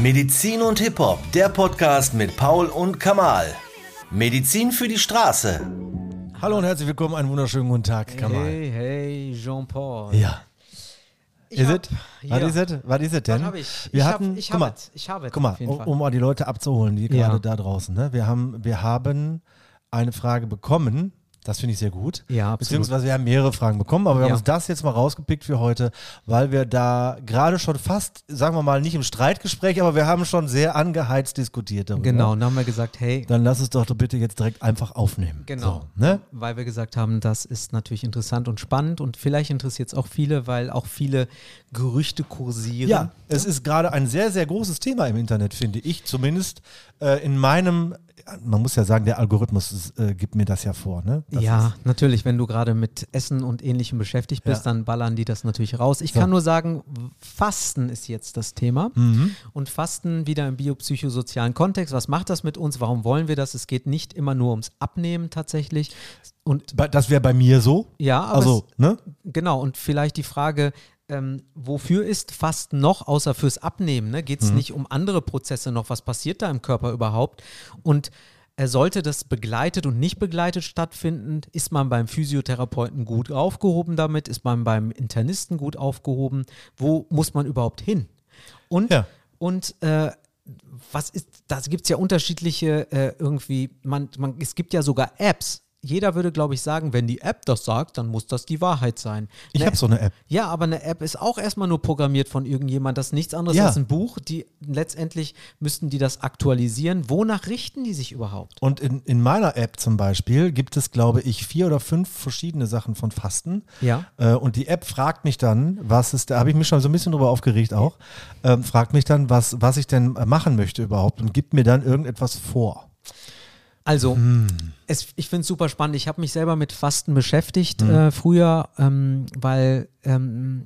Medizin und Hip-Hop, der Podcast mit Paul und Kamal. Medizin für die Straße. Hallo und herzlich willkommen, einen wunderschönen guten Tag, Kamal. Hey, hey, Jean-Paul. Ja. Ich Is hab- it? Was ja. ist es? Was ist es denn? Hab ich? Wir Ich hab- hatten, ich guck mal, es. Ich hab es guck mal, um, um mal die Leute abzuholen, die Ja. gerade da draußen. Ne? Wir, haben, wir haben eine Frage bekommen, das finde ich sehr gut. Ja, absolut. Beziehungsweise wir haben mehrere Fragen bekommen, aber wir Ja. haben uns das jetzt mal rausgepickt für heute, weil wir da gerade schon fast, sagen wir mal, nicht im Streitgespräch, aber wir haben schon sehr angeheizt diskutiert darüber. Genau, und dann haben wir gesagt, hey, Dann lass es doch bitte jetzt direkt einfach aufnehmen. Genau. So, ne? weil wir gesagt haben, das ist natürlich interessant und spannend und vielleicht interessiert es auch viele, weil auch viele Gerüchte kursieren. Ja, es ist gerade ein sehr, sehr großes Thema im Internet, finde ich. Zumindest äh, in meinem, man muss ja sagen, der Algorithmus äh, gibt mir das ja vor. Ne? Das ja, natürlich, wenn du gerade mit Essen und Ähnlichem beschäftigt bist, Ja. dann ballern die das natürlich raus. Ich So. kann nur sagen, Fasten ist jetzt das Thema. Mhm. Und Fasten wieder im biopsychosozialen Kontext. Was macht das mit uns? Warum wollen wir das? Es geht nicht immer nur ums Abnehmen tatsächlich. Und Das wäre bei mir so. ja, aber Also, ne? es, genau. Und vielleicht die Frage, ähm, wofür ist Fasten noch, außer fürs Abnehmen? Ne? Geht es Mhm. nicht um andere Prozesse noch? Was passiert da im Körper überhaupt? Und äh, sollte das begleitet und nicht begleitet stattfinden? Ist man beim Physiotherapeuten gut aufgehoben damit? Ist man beim Internisten gut aufgehoben? Wo muss man überhaupt hin? Und, Ja. und äh, was ist, da gibt es ja unterschiedliche äh, irgendwie, man, man, es gibt ja sogar Apps. Jeder würde, glaube ich, sagen, wenn die App das sagt, dann muss das die Wahrheit sein. Ich habe so eine App. ja, aber eine App ist auch erstmal nur programmiert von irgendjemand. Das ist nichts anderes Ja. als ein Buch. Die letztendlich müssten die das aktualisieren. Wonach richten die sich überhaupt? Und in, in meiner App zum Beispiel gibt es, glaube ich, vier oder fünf verschiedene Sachen von Fasten. Ja. Äh, und die App fragt mich dann, was ist, da habe ich mich schon so ein bisschen drüber aufgeregt auch, ähm, fragt mich dann, was, was ich denn äh, machen möchte überhaupt und gibt mir dann irgendetwas vor. Also, Hm. es, ich finde es super spannend. Ich habe mich selber mit Fasten beschäftigt Hm. äh, früher, ähm, weil ähm,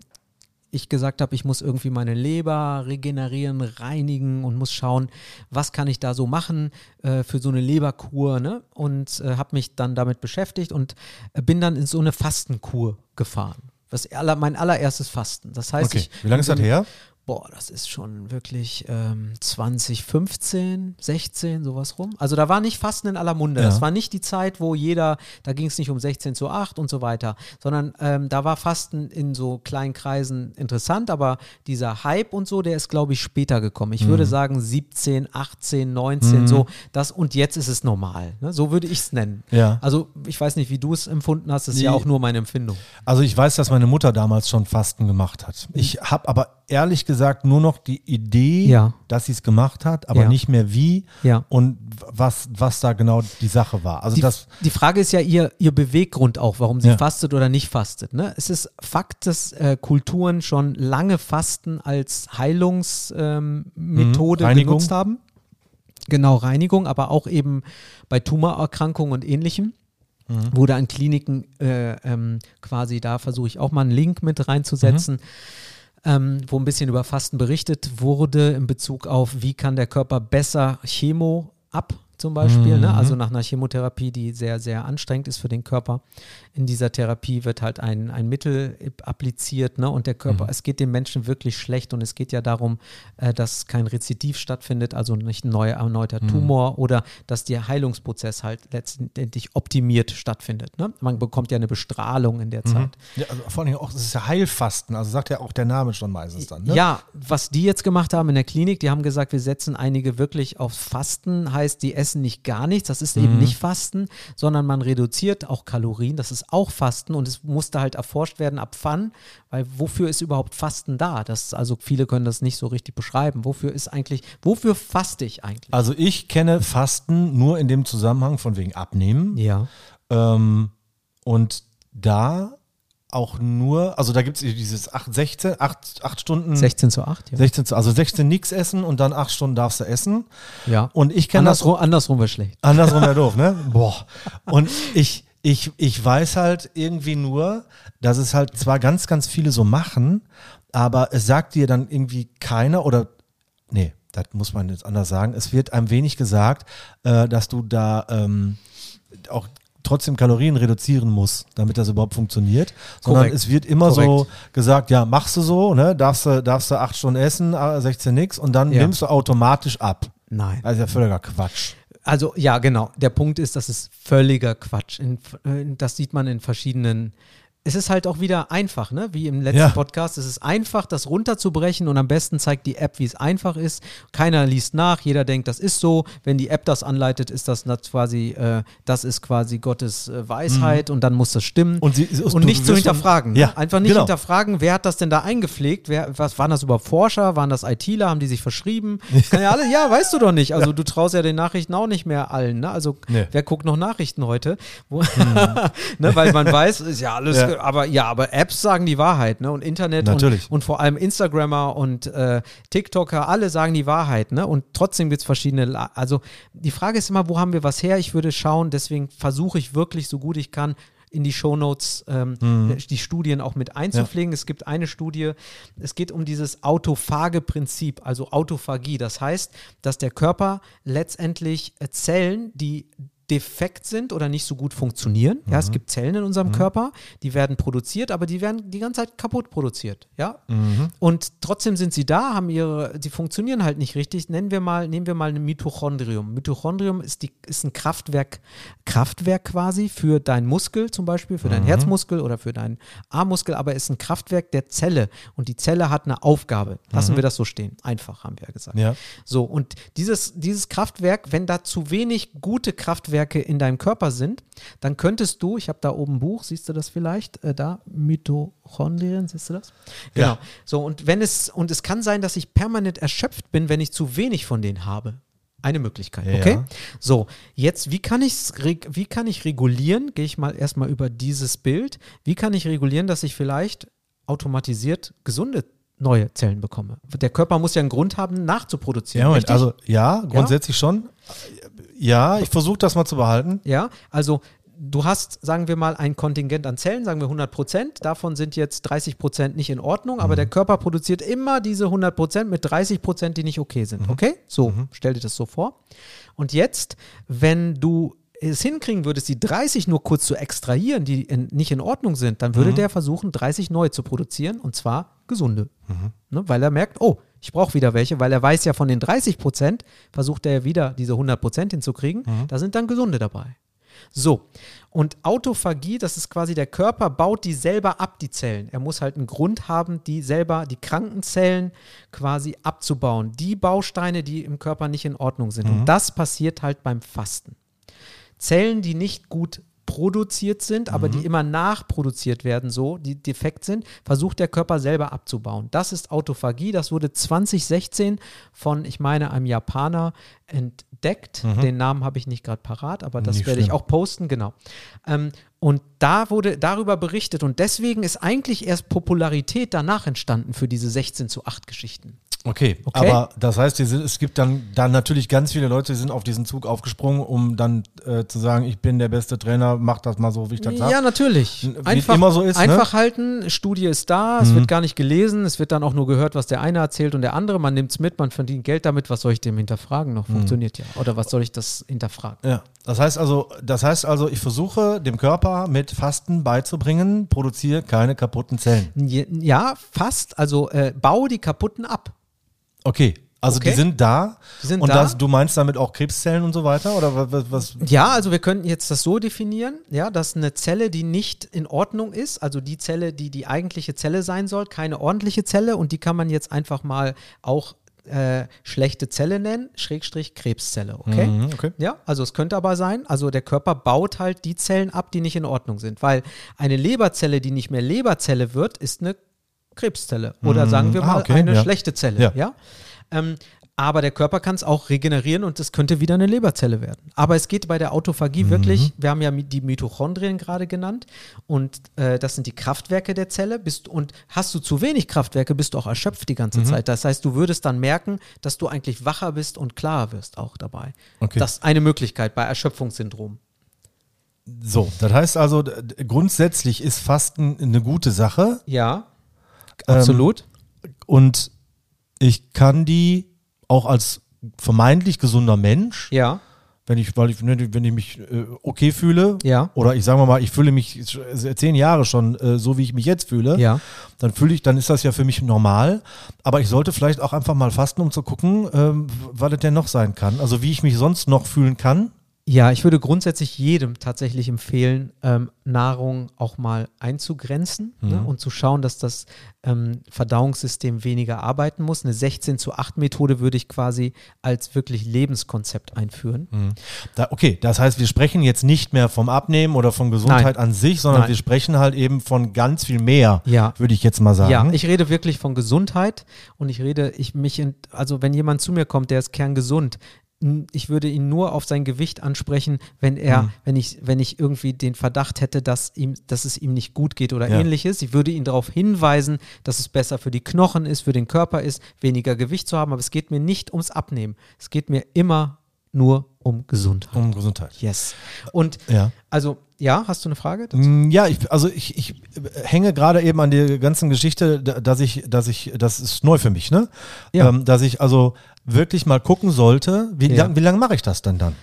ich gesagt habe, ich muss irgendwie meine Leber regenerieren, reinigen und muss schauen, was kann ich da so machen äh, für so eine Leberkur. Ne? Und äh, habe mich dann damit beschäftigt und äh, bin dann in so eine Fastenkur gefahren. Das aller, mein allererstes Fasten. Das heißt, Okay, ich wie lange ist das her? Boah, das ist schon wirklich ähm, 2015, 16, sowas rum. Also da war nicht Fasten in aller Munde. Ja. Das war nicht die Zeit, wo jeder, da ging es nicht um 16 zu 8 und so weiter, sondern ähm, da war Fasten in so kleinen Kreisen interessant, aber dieser Hype und so, der ist, glaube ich, später gekommen. Ich Mhm. würde sagen 17, 18, 19, so das und jetzt ist es normal. Ne? So würde ich es nennen. Ja. Also ich weiß nicht, wie du es empfunden hast, das ist Nee. ja auch nur meine Empfindung. Also ich weiß, dass meine Mutter damals schon Fasten gemacht hat. Ich habe aber ehrlich gesagt nur noch die Idee, Ja. dass sie es gemacht hat, aber Ja. nicht mehr wie Ja. und was, was da genau die Sache war. Also Die, das, die Frage ist ja ihr, ihr Beweggrund auch, warum sie fastet oder nicht fastet. Ne? Es ist Fakt, dass äh, Kulturen schon lange Fasten als Heilungsmethode ähm, Mhm. Genutzt haben. Genau, Reinigung, aber auch eben bei Tumorerkrankungen und ähnlichem. Mhm. Wurde an Kliniken äh, ähm, quasi, da versuche ich auch mal einen Link mit reinzusetzen, Mhm. Ähm, wo ein bisschen über Fasten berichtet wurde in Bezug auf, wie kann der Körper besser Chemo ab zum Beispiel, ne? Mhm. also nach einer Chemotherapie, die sehr, sehr anstrengend ist für den Körper. In dieser Therapie wird halt ein, ein Mittel appliziert ne? und der Körper, Mhm. es geht dem Menschen wirklich schlecht und es geht ja darum, äh, dass kein Rezidiv stattfindet, also nicht ein neuer, erneuter Mhm. Tumor oder dass der Heilungsprozess halt letztendlich optimiert stattfindet. Ne? Man bekommt ja eine Bestrahlung in der Zeit. ja, also vor allem auch, es ist ja Heilfasten, also sagt ja auch der Name schon meistens dann. Ne? Ja, was die jetzt gemacht haben in der Klinik, die haben gesagt, wir setzen einige wirklich auf Fasten, heißt, die essen nicht gar nichts, das ist Mhm. eben nicht Fasten, sondern man reduziert auch Kalorien, das ist auch Fasten und es musste halt erforscht werden, ab wann, weil wofür ist überhaupt Fasten da? Das, also viele können das nicht so richtig beschreiben. Wofür ist eigentlich, wofür faste ich eigentlich? Also ich kenne Fasten nur in dem Zusammenhang von wegen Abnehmen. Ja. Ähm, und da auch nur, also da gibt es dieses 8, 16, 8, 8 Stunden, 16 zu 8, ja. 16, zu- also 16 nichts essen und dann 8 Stunden darfst du essen. ja. Und ich kenne das Andersrum, andersrum wäre schlecht. Andersrum wäre doof, ne? Boah. Und ich, ich, ich weiß halt irgendwie nur, dass es halt zwar ganz, ganz viele so machen, aber es sagt dir dann irgendwie keiner oder, nee, das muss man jetzt anders sagen, es wird einem wenig gesagt, äh, dass du da ähm, auch trotzdem Kalorien reduzieren muss, damit das überhaupt funktioniert, sondern Korrekt. es wird immer so Korrekt. gesagt, ja, machst du so, ne, darfst du, darfst du acht Stunden essen, äh, 16 nix und dann Ja. nimmst du automatisch ab. Nein. Das ist ja völliger Quatsch. Also ja, genau. Der Punkt ist, das ist völliger Quatsch. In, das sieht man in verschiedenen. Es ist halt auch wieder einfach, ne? Wie im letzten Ja. Podcast. Es ist einfach, das runterzubrechen und am besten zeigt die App, wie es einfach ist. Keiner liest nach, jeder denkt, das ist so. Wenn die App das anleitet, ist das quasi, äh, das ist quasi Gottes äh, Weisheit und dann muss das stimmen. Mhm. Und sie- und nicht zu hinterfragen. Ja, ne? Einfach nicht genau. hinterfragen, wer hat das denn da eingepflegt? Wer, was waren das über Forscher? Waren das ITler? Haben die sich verschrieben? Kann ja alles, ja, weißt du doch nicht. Also du traust ja den Nachrichten auch nicht mehr allen. Ne? Also Nee. Wer guckt noch Nachrichten heute? Wo, ne, weil man weiß, ist ja alles, Ja. Aber ja, aber Apps sagen die Wahrheit, ne? Und Internet. Und, und vor allem Instagrammer und äh, TikToker, alle sagen die Wahrheit, ne? Und trotzdem gibt es verschiedene, La also die Frage ist immer, wo haben wir was her? Ich würde schauen, deswegen versuche ich wirklich so gut ich kann in die Shownotes ähm, Mhm. die Studien auch mit einzupflegen. Es gibt eine Studie, es geht um dieses autophage Prinzip, also Autophagie. Das heißt, dass der Körper letztendlich äh, Zellen, die defekt sind oder nicht so gut funktionieren. Ja, Mhm. es gibt Zellen in unserem Körper, die werden produziert, aber die werden die ganze Zeit kaputt produziert. Ja, Mhm. und trotzdem sind sie da, haben ihre, die funktionieren halt nicht richtig. Nennen wir mal, nehmen wir mal ein Mitochondrium. Mitochondrium ist, die, ist ein Kraftwerk, Kraftwerk quasi für deinen Muskel zum Beispiel, für deinen Mhm. Herzmuskel oder für deinen Armmuskel, aber ist ein Kraftwerk der Zelle und die Zelle hat eine Aufgabe. Lassen wir das so stehen. Einfach, haben wir ja gesagt. Mhm. Ja. So, und dieses, dieses Kraftwerk, wenn da zu wenig gute Kraftwerke in deinem Körper sind, dann könntest du, ich habe da oben ein Buch, siehst du das vielleicht? Äh, da, Mitochondrien, siehst du das? Genau. Ja. So, und wenn es, und es kann sein, dass ich permanent erschöpft bin, wenn ich zu wenig von denen habe. Eine Möglichkeit, Ja. okay? So, jetzt, wie kann, ich's, reg- wie kann ich regulieren? Gehe ich mal erstmal über dieses Bild. Wie kann ich regulieren, dass ich vielleicht automatisiert gesunde neue Zellen bekomme? Der Körper muss ja einen Grund haben, nachzuproduzieren. Ja, Moment, also ja, grundsätzlich schon. Ja, ich versuche das mal zu behalten. Ja, also du hast, sagen wir mal, ein Kontingent an Zellen, sagen wir 100 Prozent. Davon sind jetzt 30 Prozent nicht in Ordnung, aber der Körper produziert immer diese 100 Prozent mit 30 Prozent, die nicht okay sind. Okay? So, stell dir das so vor. Und jetzt, wenn du es hinkriegen würdest, die 30 nur kurz zu extrahieren, die in, nicht in Ordnung sind, dann würde der versuchen, 30 neu zu produzieren und zwar gesunde. Ne, weil er merkt, oh, ich brauche wieder welche, weil er weiß ja von den 30 Prozent, versucht er ja wieder diese 100 Prozent hinzukriegen, da sind dann gesunde dabei. So, und Autophagie, das ist quasi der Körper baut die selber ab, die Zellen. Er muss halt einen Grund haben, die selber, die kranken Zellen quasi abzubauen. Die Bausteine, die im Körper nicht in Ordnung sind. Und das passiert halt beim Fasten. Zellen, die nicht gut produziert sind, aber die immer nachproduziert werden, so, die defekt sind, versucht der Körper selber abzubauen. Das ist Autophagie. Das wurde 2016 von, ich meine, einem Japaner entdeckt. Den Namen habe ich nicht gerade parat, aber das Nicht werde ich schlimm. auch posten, genau. Ähm, und da wurde darüber berichtet und deswegen ist eigentlich erst Popularität danach entstanden für diese 16 zu 8 Geschichten. Okay, Okay. aber das heißt, es gibt dann, dann natürlich ganz viele Leute, die sind auf diesen Zug aufgesprungen, um dann äh, zu sagen, ich bin der beste Trainer, mach das mal so, wie ich das Ja, hab. natürlich. Wie Einfach, immer so ist, ne? einfach halten, Studie ist da, es wird gar nicht gelesen, es wird dann auch nur gehört, was der eine erzählt und der andere, man nimmt es mit, man verdient Geld damit, was soll ich dem hinterfragen noch? Funktioniert ja. Oder was soll ich das hinterfragen? Ja, das heißt also, das heißt also, ich versuche dem Körper mit Fasten beizubringen, produziere keine kaputten Zellen. Ja, fast, also äh, bau die kaputten ab. Okay, also Okay. die sind da. Die sind und da. Das, du meinst damit auch Krebszellen und so weiter? Oder was? was, Ja, also wir könnten jetzt das so definieren, ja, dass eine Zelle, die nicht in Ordnung ist, also die Zelle, die die eigentliche Zelle sein soll, keine ordentliche Zelle und die kann man jetzt einfach mal auch äh, schlechte Zelle nennen, Schrägstrich Krebszelle, okay? Mhm, okay. Ja, also es könnte aber sein, also der Körper baut halt die Zellen ab, die nicht in Ordnung sind, weil eine Leberzelle, die nicht mehr Leberzelle wird, ist eine Krebszelle oder sagen wir Ah, mal okay, eine ja. schlechte Zelle, Ja. ja? Ähm, aber der Körper kann es auch regenerieren und es könnte wieder eine Leberzelle werden. Aber es geht bei der Autophagie Mhm. wirklich, wir haben ja die Mitochondrien gerade genannt und äh, das sind die Kraftwerke der Zelle. Bist, und hast du zu wenig Kraftwerke, bist du auch erschöpft die ganze Mhm. Zeit. Das heißt, du würdest dann merken, dass du eigentlich wacher bist und klarer wirst auch dabei. Okay. Das ist eine Möglichkeit bei Erschöpfungssyndrom. so, das heißt also, grundsätzlich ist Fasten eine gute Sache Ja, Ähm, absolut. und ich kann die auch als vermeintlich gesunder Mensch ja, wenn ich, weil ich, wenn ich mich äh, okay fühle, Ja. oder ich sage mal, ich fühle mich zehn Jahre schon äh, so, wie ich mich jetzt fühle, Ja. dann fühle ich, dann ist das ja für mich normal. Aber ich sollte vielleicht auch einfach mal fasten, um zu gucken, ähm, was es denn noch sein kann. Also wie ich mich sonst noch fühlen kann. Ja, ich würde grundsätzlich jedem tatsächlich empfehlen, ähm, Nahrung auch mal einzugrenzen ne, und zu schauen, dass das ähm, Verdauungssystem weniger arbeiten muss. Eine 16 zu 8 Methode würde ich quasi als wirklich Lebenskonzept einführen. Da, okay, das heißt, wir sprechen jetzt nicht mehr vom Abnehmen oder von Gesundheit an sich, sondern Nein. wir sprechen halt eben von ganz viel mehr, Ja. würde ich jetzt mal sagen. Ja, ich rede wirklich von Gesundheit und ich rede, ich mich, in, also wenn jemand zu mir kommt, der ist kerngesund, ich würde ihn nur auf sein Gewicht ansprechen, wenn er, Mhm. wenn ich, wenn ich irgendwie den Verdacht hätte, dass ihm, dass es ihm nicht gut geht oder Ja. ähnliches. Ich würde ihn darauf hinweisen, dass es besser für die Knochen ist, für den Körper ist, weniger Gewicht zu haben, aber es geht mir nicht ums Abnehmen. Es geht mir immer nur um Gesundheit. um Gesundheit. Yes. Und Ja. also, ja, hast du eine Frage? dazu? Mm, Ja, ich, also ich, ich hänge gerade eben an der ganzen Geschichte, da- dass ich, dass ich, das ist neu für mich, ne? Ja. Ähm, dass ich also wirklich mal gucken sollte, wie, Ja. lang, wie lange mache ich das denn dann?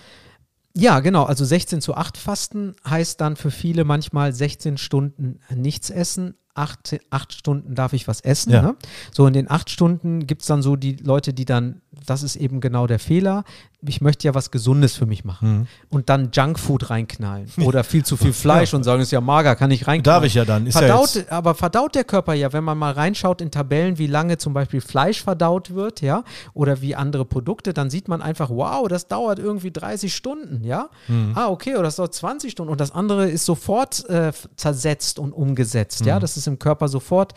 Ja, genau. Also 16 zu 8 Fasten heißt dann für viele manchmal 16 Stunden nichts essen. Acht, acht Stunden darf ich was essen. Ja. Ne? So in den acht Stunden gibt es dann so die Leute, die dann, das ist eben genau der Fehler. Ich möchte ja was Gesundes für mich machen. Mhm. Und dann Junkfood reinknallen. Oder viel zu viel Fleisch und sagen, ist ja mager, kann ich reinknallen. Darf ich ja dann, ist ja verdaut, jetzt- aber verdaut der Körper ja, wenn man mal reinschaut in Tabellen, wie lange zum Beispiel Fleisch verdaut wird, ja, oder wie andere Produkte, dann sieht man einfach, wow, das dauert irgendwie 30 Stunden, ja. Mhm. Ah, okay, oder das dauert 20 Stunden und das andere ist sofort äh, zersetzt und umgesetzt, ja. Mhm. Das ist im Körper sofort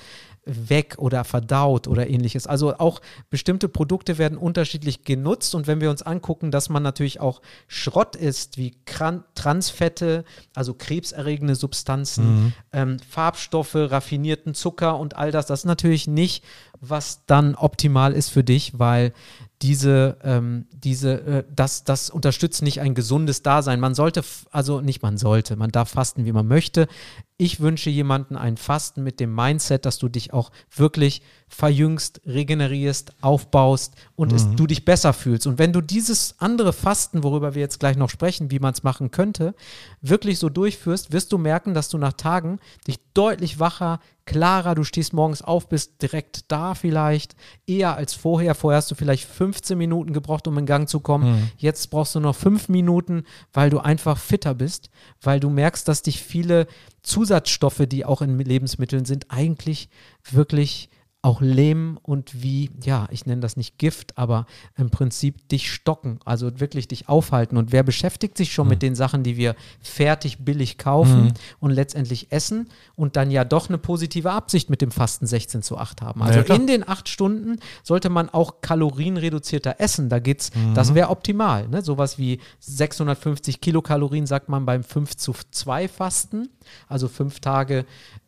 weg oder verdaut oder ähnliches. Also auch bestimmte Produkte werden unterschiedlich genutzt und wenn wir uns angucken, dass man natürlich auch Schrott isst, wie Transfette, also krebserregende Substanzen, ähm, Farbstoffe, raffinierten Zucker und all das, das ist natürlich nicht, was dann optimal ist für dich, weil diese, ähm, diese, äh, das, das unterstützt nicht ein gesundes Dasein. Man sollte, also nicht man sollte, man darf fasten, wie man möchte. Ich wünsche jemanden ein Fasten mit dem Mindset, dass du dich auch wirklich verjüngst, regenerierst, aufbaust und es, du dich besser fühlst. Und wenn du dieses andere Fasten, worüber wir jetzt gleich noch sprechen, wie man es machen könnte, wirklich so durchführst, wirst du merken, dass du nach Tagen dich deutlich wacher, klarer, du stehst morgens auf, bist direkt da vielleicht, eher als vorher. Vorher hast du vielleicht 15 Minuten gebraucht, um in Gang zu kommen. Jetzt brauchst du noch fünf Minuten, weil du einfach fitter bist, weil du merkst, dass dich viele Zusatzstoffe, die auch in Lebensmitteln sind, eigentlich wirklich auch lähmen und wie, ja, ich nenne das nicht Gift, aber im Prinzip dich stocken, also wirklich dich aufhalten. Und wer beschäftigt sich schon mit den Sachen, die wir fertig billig kaufen und letztendlich essen und dann ja doch eine positive Absicht mit dem Fasten 16 zu 8 haben? Also Ja, in den acht Stunden sollte man auch kalorienreduzierter essen. Da geht's, das wäre optimal. Ne? Sowas wie 650 Kilokalorien sagt man beim 5 zu 2 Fasten. Also fünf Tage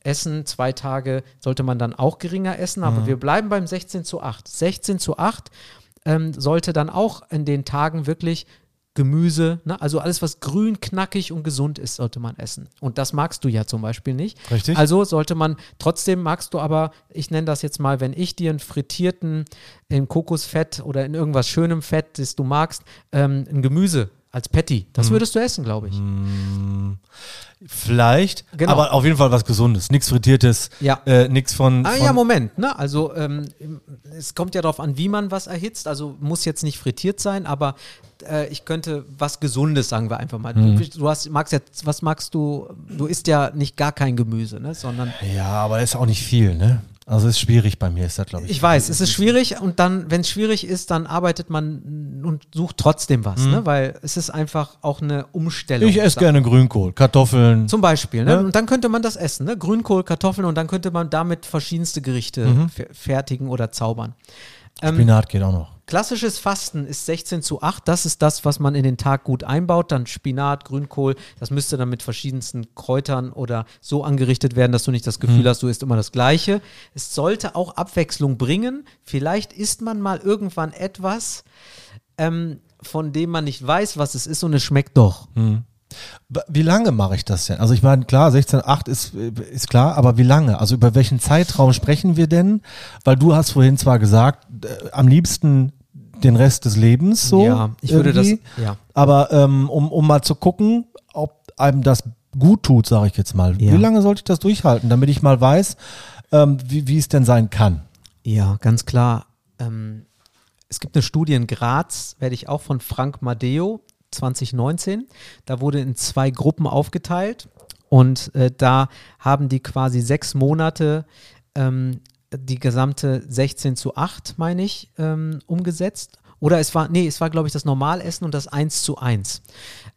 essen, zwei Tage sollte man dann auch geringer essen, aber wir bleiben beim 16 zu 8. 16 zu 8 ähm, sollte dann auch in den Tagen wirklich Gemüse, ne? also alles, was grün, knackig und gesund ist, sollte man essen. Und das magst du ja zum Beispiel nicht. Richtig. Also sollte man, trotzdem magst du aber, ich nenne das jetzt mal, wenn ich dir einen frittierten in Kokosfett oder in irgendwas schönem Fett, das du magst, ähm, ein Gemüse als Patty, das würdest du essen, glaube ich. Vielleicht, Genau. aber auf jeden Fall was Gesundes. Nichts Frittiertes, Ja. äh, nichts von, Ah von ja, Moment, ne? Also ähm, es kommt ja darauf an, wie man was erhitzt. Also muss jetzt nicht frittiert sein, aber äh, ich könnte was Gesundes, sagen wir einfach mal. Mhm. Du, du hast, magst jetzt, was magst du? Du isst ja nicht gar kein Gemüse, ne? Sondern Ja, aber ist auch nicht viel, ne? Also ist schwierig bei mir, ist das, glaube ich. ich weiß, es ist schwierig und dann, wenn es schwierig ist, dann arbeitet man und sucht trotzdem was, ne? Weil es ist einfach auch eine Umstellung. Mhm. Ich esse gerne Grünkohl, Kartoffeln. Zum Beispiel, ne? Ja. Und dann könnte man das essen, ne? Grünkohl, Kartoffeln und dann könnte man damit verschiedenste Gerichte Mhm. fer- fertigen oder zaubern. Ähm, Spinat geht auch noch. Klassisches Fasten ist 16 zu 8. Das ist das, was man in den Tag gut einbaut. Dann Spinat, Grünkohl. Das müsste dann mit verschiedensten Kräutern oder so angerichtet werden, dass du nicht das Gefühl hast, du isst immer das Gleiche. Es sollte auch Abwechslung bringen. Vielleicht isst man mal irgendwann etwas, ähm, von dem man nicht weiß, was es ist und es schmeckt doch. B- Wie lange mache ich das denn? Also ich meine, klar, 16,8 ist, äh, ist klar, aber wie lange? Also über welchen Zeitraum sprechen wir denn? Weil du hast vorhin zwar gesagt, äh, am liebsten den Rest des Lebens so. ja, ich würde das, irgendwie. ja. Aber ähm, um, um mal zu gucken, ob einem das gut tut, sage ich jetzt mal. Ja. Wie lange sollte ich das durchhalten, damit ich mal weiß, ähm, wie, wie es denn sein kann? Ja, ganz klar. Ähm, es gibt eine Studie in Graz, werde ich auch von Frank Madeo 2019. Da wurde in zwei Gruppen aufgeteilt und äh, da haben die quasi sechs Monate ähm, die gesamte 16 zu 8, meine ich, ähm, umgesetzt. Oder es war, nee, es war, glaube ich, das Normalessen und das 1 zu 1.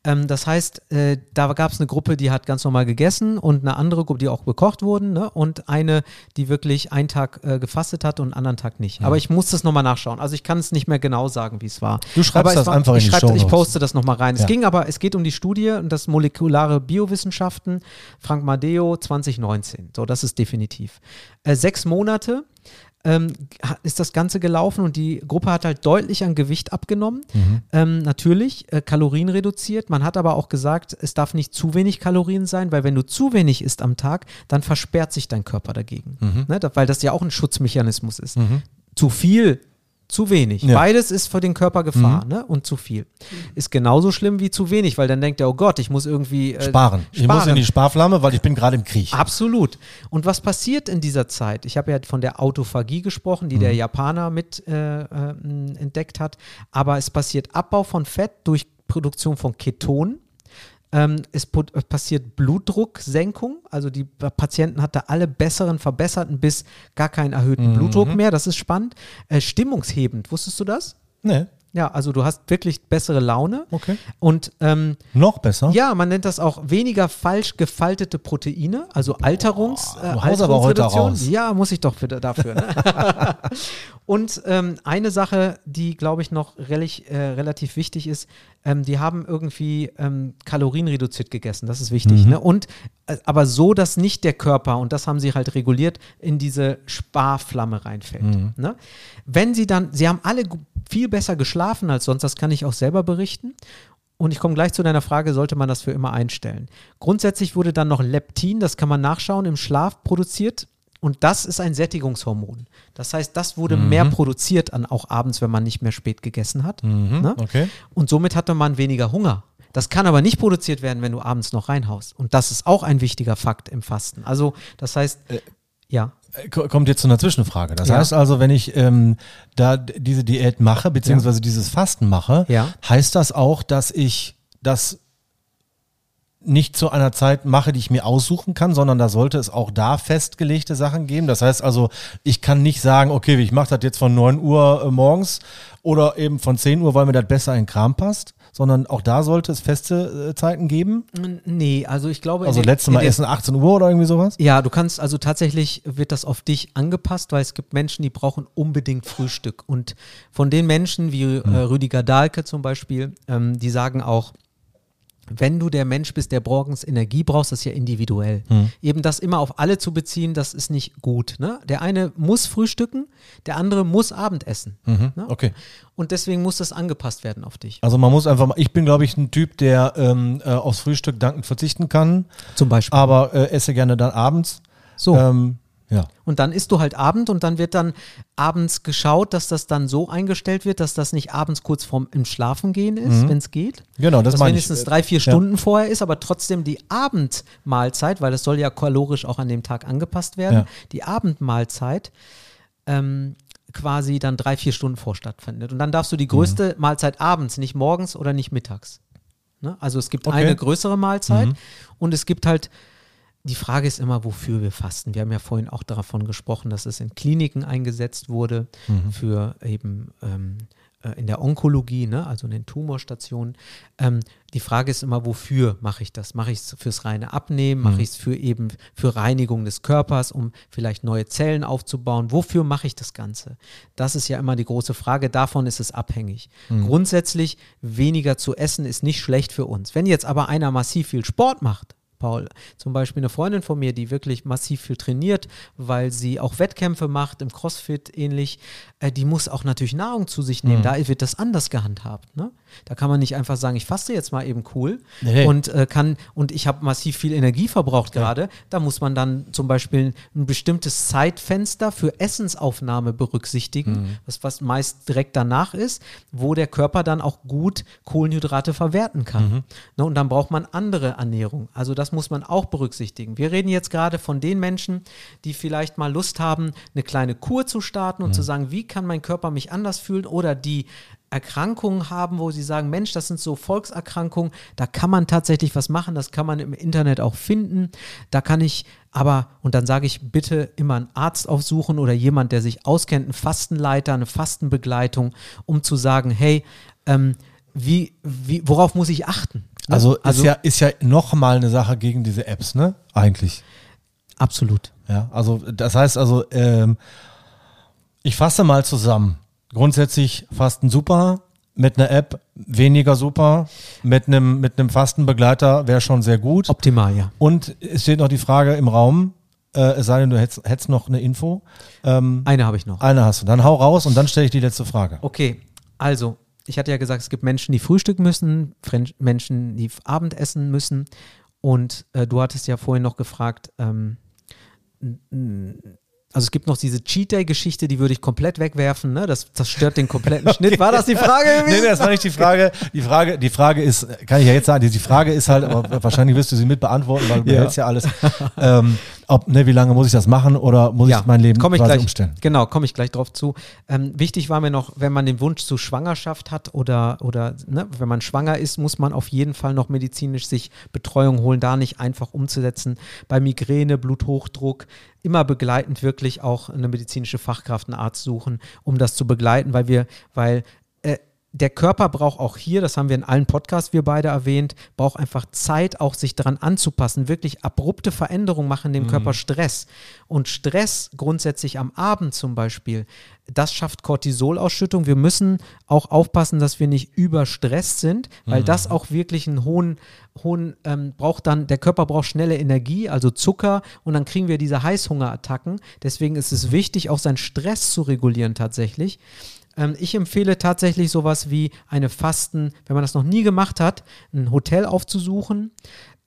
Ähm, das heißt, äh, da gab es eine Gruppe, die hat ganz normal gegessen und eine andere Gruppe, die auch bekocht wurden, ne? und eine, die wirklich einen Tag äh, gefastet hat und einen anderen Tag nicht. Aber ich muss das nochmal nachschauen. Also ich kann es nicht mehr genau sagen, wie es war. Du schreibst das war, einfach in ich die schreib- Ich Shownotes. poste das nochmal rein. Ja. Es ging aber, es geht um die Studie und das molekulare Biowissenschaften, Frank Madeo 2019. So, das ist definitiv. Äh, sechs Monate ähm, ist das Ganze gelaufen und die Gruppe hat halt deutlich an Gewicht abgenommen. Ähm, natürlich, äh, Kalorien reduziert. Man hat aber auch gesagt, es darf nicht zu wenig Kalorien sein, weil wenn du zu wenig isst am Tag, dann versperrt sich dein Körper dagegen. Ne? Da, weil das ja auch ein Schutzmechanismus ist. Zu viel, zu wenig. Ja. Beides ist für den Körper Gefahr ne? und zu viel. Ist genauso schlimm wie zu wenig, weil dann denkt er, oh Gott, ich muss irgendwie äh, Sparen. Ich muss in die Sparflamme, weil ich bin gerade im Krieg. Absolut. Und was passiert in dieser Zeit? Ich habe ja von der Autophagie gesprochen, die der Japaner mit äh, äh, entdeckt hat. Aber es passiert Abbau von Fett durch Produktion von Ketonen. Ähm, es äh, passiert Blutdrucksenkung, also die Pa- Patienten hatten alle besseren, verbesserten bis gar keinen erhöhten Blutdruck mehr. Das ist spannend. Äh, stimmungshebend, wusstest du das? Nee, Ja, also du hast wirklich bessere Laune. Okay. Und ähm, noch besser. ja, man nennt das auch weniger falsch gefaltete Proteine, also Alterungs, äh, Alterungsreduktion. Ja, muss ich doch für, dafür. Ne? Und ähm, eine Sache, die, glaube ich, noch relich, äh, relativ wichtig ist, ähm, die haben irgendwie ähm, Kalorien reduziert gegessen, das ist Mhm. wichtig. Ne? Und äh, aber so, dass nicht der Körper, und das haben sie halt reguliert, in diese Sparflamme reinfällt. Mhm. Ne? Wenn sie dann, sie haben alle viel besser geschlafen als sonst, das kann ich auch selber berichten. Und ich komme gleich zu deiner Frage, sollte man das für immer einstellen? Grundsätzlich wurde dann noch Leptin, das kann man nachschauen, im Schlaf produziert. Und das ist ein Sättigungshormon. Das heißt, das wurde mehr produziert an auch abends, wenn man nicht mehr spät gegessen hat. Ne? Okay. Und somit hatte man weniger Hunger. Das kann aber nicht produziert werden, wenn du abends noch reinhaust. Und das ist auch ein wichtiger Fakt im Fasten. Also, das heißt, ja. Äh, ko- Kommt jetzt zu einer Zwischenfrage. Das Ja. heißt also, wenn ich ähm, da diese Diät mache, beziehungsweise dieses Fasten mache, Ja. heißt das auch, dass ich das nicht zu einer Zeit mache, die ich mir aussuchen kann, sondern da sollte es auch da festgelegte Sachen geben. Das heißt also, ich kann nicht sagen, okay, ich mache das jetzt von 9 Uhr äh, morgens oder eben von 10 Uhr, weil mir das besser in den Kram passt, sondern auch da sollte es feste äh, Zeiten geben. Nee, also ich glaube. Also letztes Mal den- essen 18 Uhr oder irgendwie sowas. Ja, du kannst, also tatsächlich wird das auf dich angepasst, weil es gibt Menschen, die brauchen unbedingt Frühstück. Und von den Menschen wie äh, Rüdiger Dahlke zum Beispiel, ähm, die sagen auch, wenn du der Mensch bist, der morgens Energie brauchst, das ist ja individuell. Eben das immer auf alle zu beziehen, das ist nicht gut. Ne? Der eine muss frühstücken, der andere muss Abendessen. Ne? Okay. Und deswegen muss das angepasst werden auf dich. Also man muss einfach mal, ich bin glaube ich ein Typ, der ähm, äh, aufs Frühstück dankend verzichten kann, Zum Beispiel. aber äh, esse gerne dann abends. So. Ähm, ja. Und dann isst du halt Abend und dann wird dann abends geschaut, dass das dann so eingestellt wird, dass das nicht abends kurz vorm im Schlafengehen ist, wenn es geht. Genau, das dass meine ich. wenigstens drei, vier Stunden vorher ist, aber trotzdem die Abendmahlzeit, weil es soll ja kalorisch auch an dem Tag angepasst werden, Ja. die Abendmahlzeit ähm, quasi dann drei, vier Stunden vor stattfindet. Und dann darfst du die größte Mahlzeit abends, nicht morgens oder nicht mittags. Ne? Also es gibt Okay. eine größere Mahlzeit und es gibt halt die Frage ist immer, wofür wir fasten. Wir haben ja vorhin auch davon gesprochen, dass es in Kliniken eingesetzt wurde, für eben ähm, äh, in der Onkologie, ne? also in den Tumorstationen. Ähm, die Frage ist immer, wofür mache ich das? Mache ich es fürs reine Abnehmen? Mache ich es für eben für Reinigung des Körpers, um vielleicht neue Zellen aufzubauen? Wofür mache ich das Ganze? Das ist ja immer die große Frage. Davon ist es abhängig. Grundsätzlich weniger zu essen ist nicht schlecht für uns. Wenn jetzt aber einer massiv viel Sport macht, Paul. Zum Beispiel eine Freundin von mir, die wirklich massiv viel trainiert, weil sie auch Wettkämpfe macht, im CrossFit ähnlich, äh, die muss auch natürlich Nahrung zu sich nehmen. Da wird das anders gehandhabt. Ne? Da kann man nicht einfach sagen, ich faste jetzt mal eben cool Nee. und äh, kann und ich habe massiv viel Energie verbraucht gerade. Da muss man dann zum Beispiel ein bestimmtes Zeitfenster für Essensaufnahme berücksichtigen, Mhm. was, was meist direkt danach ist, wo der Körper dann auch gut Kohlenhydrate verwerten kann. Mhm. Ne, und dann braucht man andere Ernährung. Also das muss man auch berücksichtigen. Wir reden jetzt gerade von den Menschen, die vielleicht mal Lust haben, eine kleine Kur zu starten und Mhm. zu sagen, wie kann mein Körper mich anders fühlen oder die Erkrankungen haben, wo sie sagen, Mensch, das sind so Volkserkrankungen, da kann man tatsächlich was machen, das kann man im Internet auch finden. Da kann ich aber, und dann sage ich bitte immer einen Arzt aufsuchen oder jemand, der sich auskennt, einen Fastenleiter, eine Fastenbegleitung, um zu sagen, hey, ähm, wie, wie, worauf muss ich achten? Ne? Also, ist ja, ist ja nochmal eine Sache gegen diese Apps, ne? Eigentlich. absolut. Ja, also das heißt also, ähm, ich fasse mal zusammen. Grundsätzlich Fasten super, mit einer App weniger super, mit einem mit einem Fastenbegleiter wäre schon sehr gut. Optimal, ja. Und es steht noch die Frage im Raum, äh, es sei denn, du hättest, hättest noch eine Info. Ähm, Eine habe ich noch. eine hast du. Dann hau raus und dann stelle ich die letzte Frage. Okay, also, ich hatte ja gesagt, es gibt Menschen, die frühstücken müssen, Menschen, die Abendessen müssen. Und äh, du hattest ja vorhin noch gefragt, ähm, also es gibt noch diese Cheat Day-Geschichte, die würde ich komplett wegwerfen, ne? Das zerstört den kompletten Schnitt. War das die Frage Nee, gewesen? nee, das war nicht die Frage. Die Frage, die Frage ist, kann ich ja jetzt sagen, die die Frage ist halt, aber wahrscheinlich wirst du sie mit beantworten, weil du Ja. behältst ja alles. Ähm, ob, ne, wie lange muss ich das machen oder muss ich mein Leben komm ich quasi gleich, umstellen? Genau, komme ich gleich drauf zu. Ähm, wichtig war mir noch, wenn man den Wunsch zur Schwangerschaft hat oder, oder ne, wenn man schwanger ist, muss man auf jeden Fall noch medizinisch sich Betreuung holen, da nicht einfach umzusetzen. Bei Migräne, Bluthochdruck, immer begleitend wirklich auch eine medizinische Fachkraft, einen Arzt suchen, um das zu begleiten, weil wir, weil der Körper braucht auch hier, das haben wir in allen Podcasts wir beide erwähnt, braucht einfach Zeit, auch sich daran anzupassen. Wirklich abrupte Veränderungen machen dem Körper Stress. Und Stress grundsätzlich am Abend zum Beispiel, das schafft Cortisolausschüttung. Wir müssen auch aufpassen, dass wir nicht überstresst sind, weil das auch wirklich einen hohen, hohen ähm, braucht dann, der Körper braucht schnelle Energie, also Zucker, und dann kriegen wir diese Heißhungerattacken. Deswegen ist es wichtig, auch seinen Stress zu regulieren tatsächlich. Ähm, ich empfehle tatsächlich sowas wie eine Fasten, wenn man das noch nie gemacht hat, ein Hotel aufzusuchen.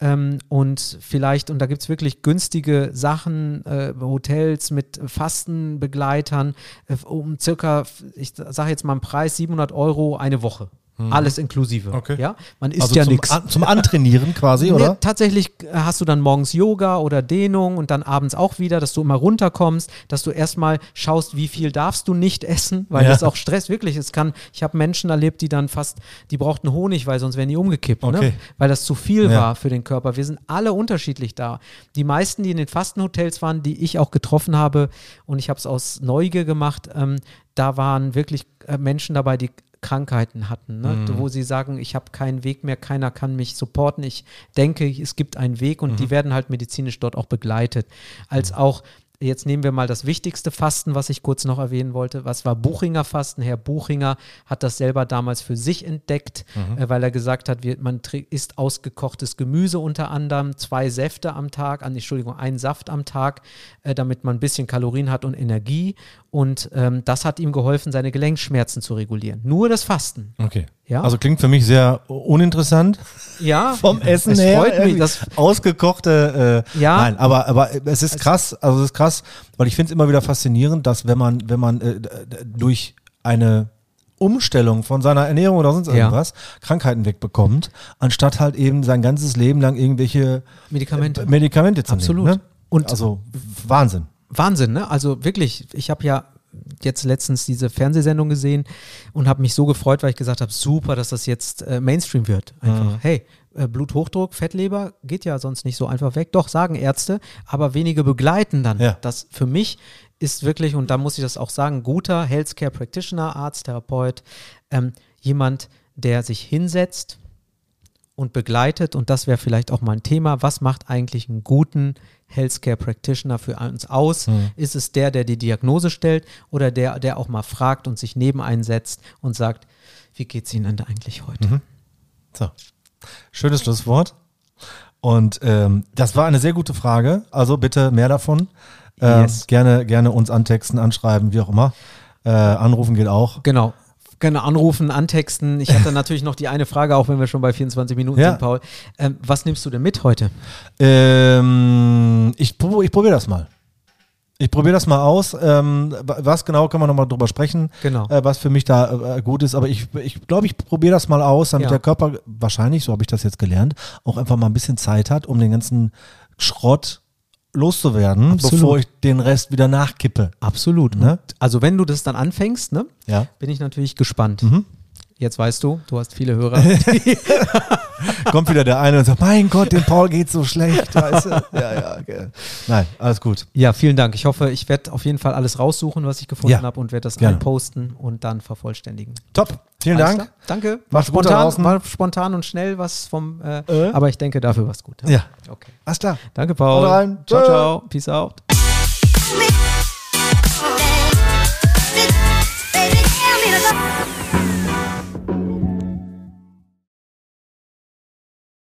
Ähm, und vielleicht, und da gibt es wirklich günstige Sachen, äh, Hotels mit Fastenbegleitern, äh, um circa, ich sage jetzt mal einen Preis, 700 Euro eine Woche. Alles inklusive. Okay. Ja? Man isst Also ja nichts. an, zum Antrainieren quasi, Nee, oder? tatsächlich äh, hast du dann morgens Yoga oder Dehnung und dann abends auch wieder, dass du immer runterkommst, dass du erstmal schaust, wie viel darfst du nicht essen, weil Ja. das auch Stress wirklich. Es kann, ich habe Menschen erlebt, die dann fast, die brauchten Honig, weil sonst wären die umgekippt, ne? Okay. weil das zu viel Ja. war für den Körper. Wir sind alle unterschiedlich da. Die meisten, die in den Fastenhotels waren, die ich auch getroffen habe, und ich habe es aus Neugier gemacht, ähm, da waren wirklich äh, Menschen dabei, die Krankheiten hatten, ne? Mhm. wo sie sagen, ich habe keinen Weg mehr, keiner kann mich supporten. Ich denke, es gibt einen Weg und Mhm. die werden halt medizinisch dort auch begleitet. Als auch, jetzt nehmen wir mal das wichtigste Fasten, was ich kurz noch erwähnen wollte. Was war Buchinger Fasten? Herr Buchinger hat das selber damals für sich entdeckt, Mhm. äh, weil er gesagt hat, wir, man isst ausgekochtes Gemüse unter anderem, zwei Säfte am Tag, an, Entschuldigung, einen Saft am Tag, äh, damit man ein bisschen Kalorien hat und Energie. Und ähm, das hat ihm geholfen, seine Gelenkschmerzen zu regulieren. Nur das Fasten. Okay. Ja. Also klingt für mich sehr uninteressant Ja, vom Essen es her. freut mich, dass ausgekochte. Äh, Ja. Nein, aber aber es ist krass. Also es ist krass, weil ich finde es immer wieder faszinierend, dass wenn man wenn man äh, durch eine Umstellung von seiner Ernährung oder sonst Ja. irgendwas Krankheiten wegbekommt, anstatt halt eben sein ganzes Leben lang irgendwelche Medikamente. äh, Medikamente zu Absolut. nehmen. Ne? Und- also Wahnsinn. Wahnsinn, ne? Also wirklich, ich habe ja jetzt letztens diese Fernsehsendung gesehen und habe mich so gefreut, weil ich gesagt habe, super, dass das jetzt äh, Mainstream wird. Einfach, hey, äh, Bluthochdruck, Fettleber geht ja sonst nicht so einfach weg. Doch, sagen Ärzte, aber wenige begleiten dann. Ja. Das für mich ist wirklich, und da muss ich das auch sagen, guter Healthcare Practitioner, Arzt, Therapeut, ähm, jemand, der sich hinsetzt und begleitet, und das wäre vielleicht auch mal ein Thema, was macht eigentlich einen guten Healthcare Practitioner für uns aus? Ist es der, der die Diagnose stellt oder der, der auch mal fragt und sich neben einsetzt und sagt, wie geht es Ihnen denn eigentlich heute? So. Schönes Schlusswort. Und ähm, das war eine sehr gute Frage. Also bitte mehr davon. Äh, Yes. Gerne, gerne uns antexten, anschreiben, wie auch immer. Äh, anrufen geht auch. Genau. Gerne anrufen, antexten. Ich hatte natürlich noch die eine Frage, auch wenn wir schon bei 24 Minuten Ja. sind, Paul. Ähm, was nimmst du denn mit heute? Ähm, ich prob- ich probiere das mal. Ich probiere das mal aus. Ähm, was genau, können wir nochmal drüber sprechen, Genau. äh, was für mich da äh, gut ist. Aber ich glaube, ich, glaub, ich probiere das mal aus, damit Ja. der Körper wahrscheinlich, so habe ich das jetzt gelernt, auch einfach mal ein bisschen Zeit hat, um den ganzen Schrott loszuwerden, Absolut. bevor ich den Rest wieder nachkippe. Absolut. Ne? Also wenn du das dann anfängst, ne, Ja. bin ich natürlich gespannt. Mhm. Jetzt weißt du, du hast viele Hörer. Kommt wieder der eine und sagt, mein Gott, dem Paul geht so schlecht. Weißt du? Ja, ja, okay. Nein, alles gut. ja, vielen Dank. Ich hoffe, ich werde auf jeden Fall alles raussuchen, was ich gefunden Ja, habe und werde das gerne. einposten und dann vervollständigen. Top. Vielen Alles Dank. klar? Danke. Da spontan, war spontan und schnell was vom, äh, Äh? aber ich denke, dafür war es gut. Ja. Okay. Alles klar. Danke, Paul. Ciao, ciao. Peace out. Mit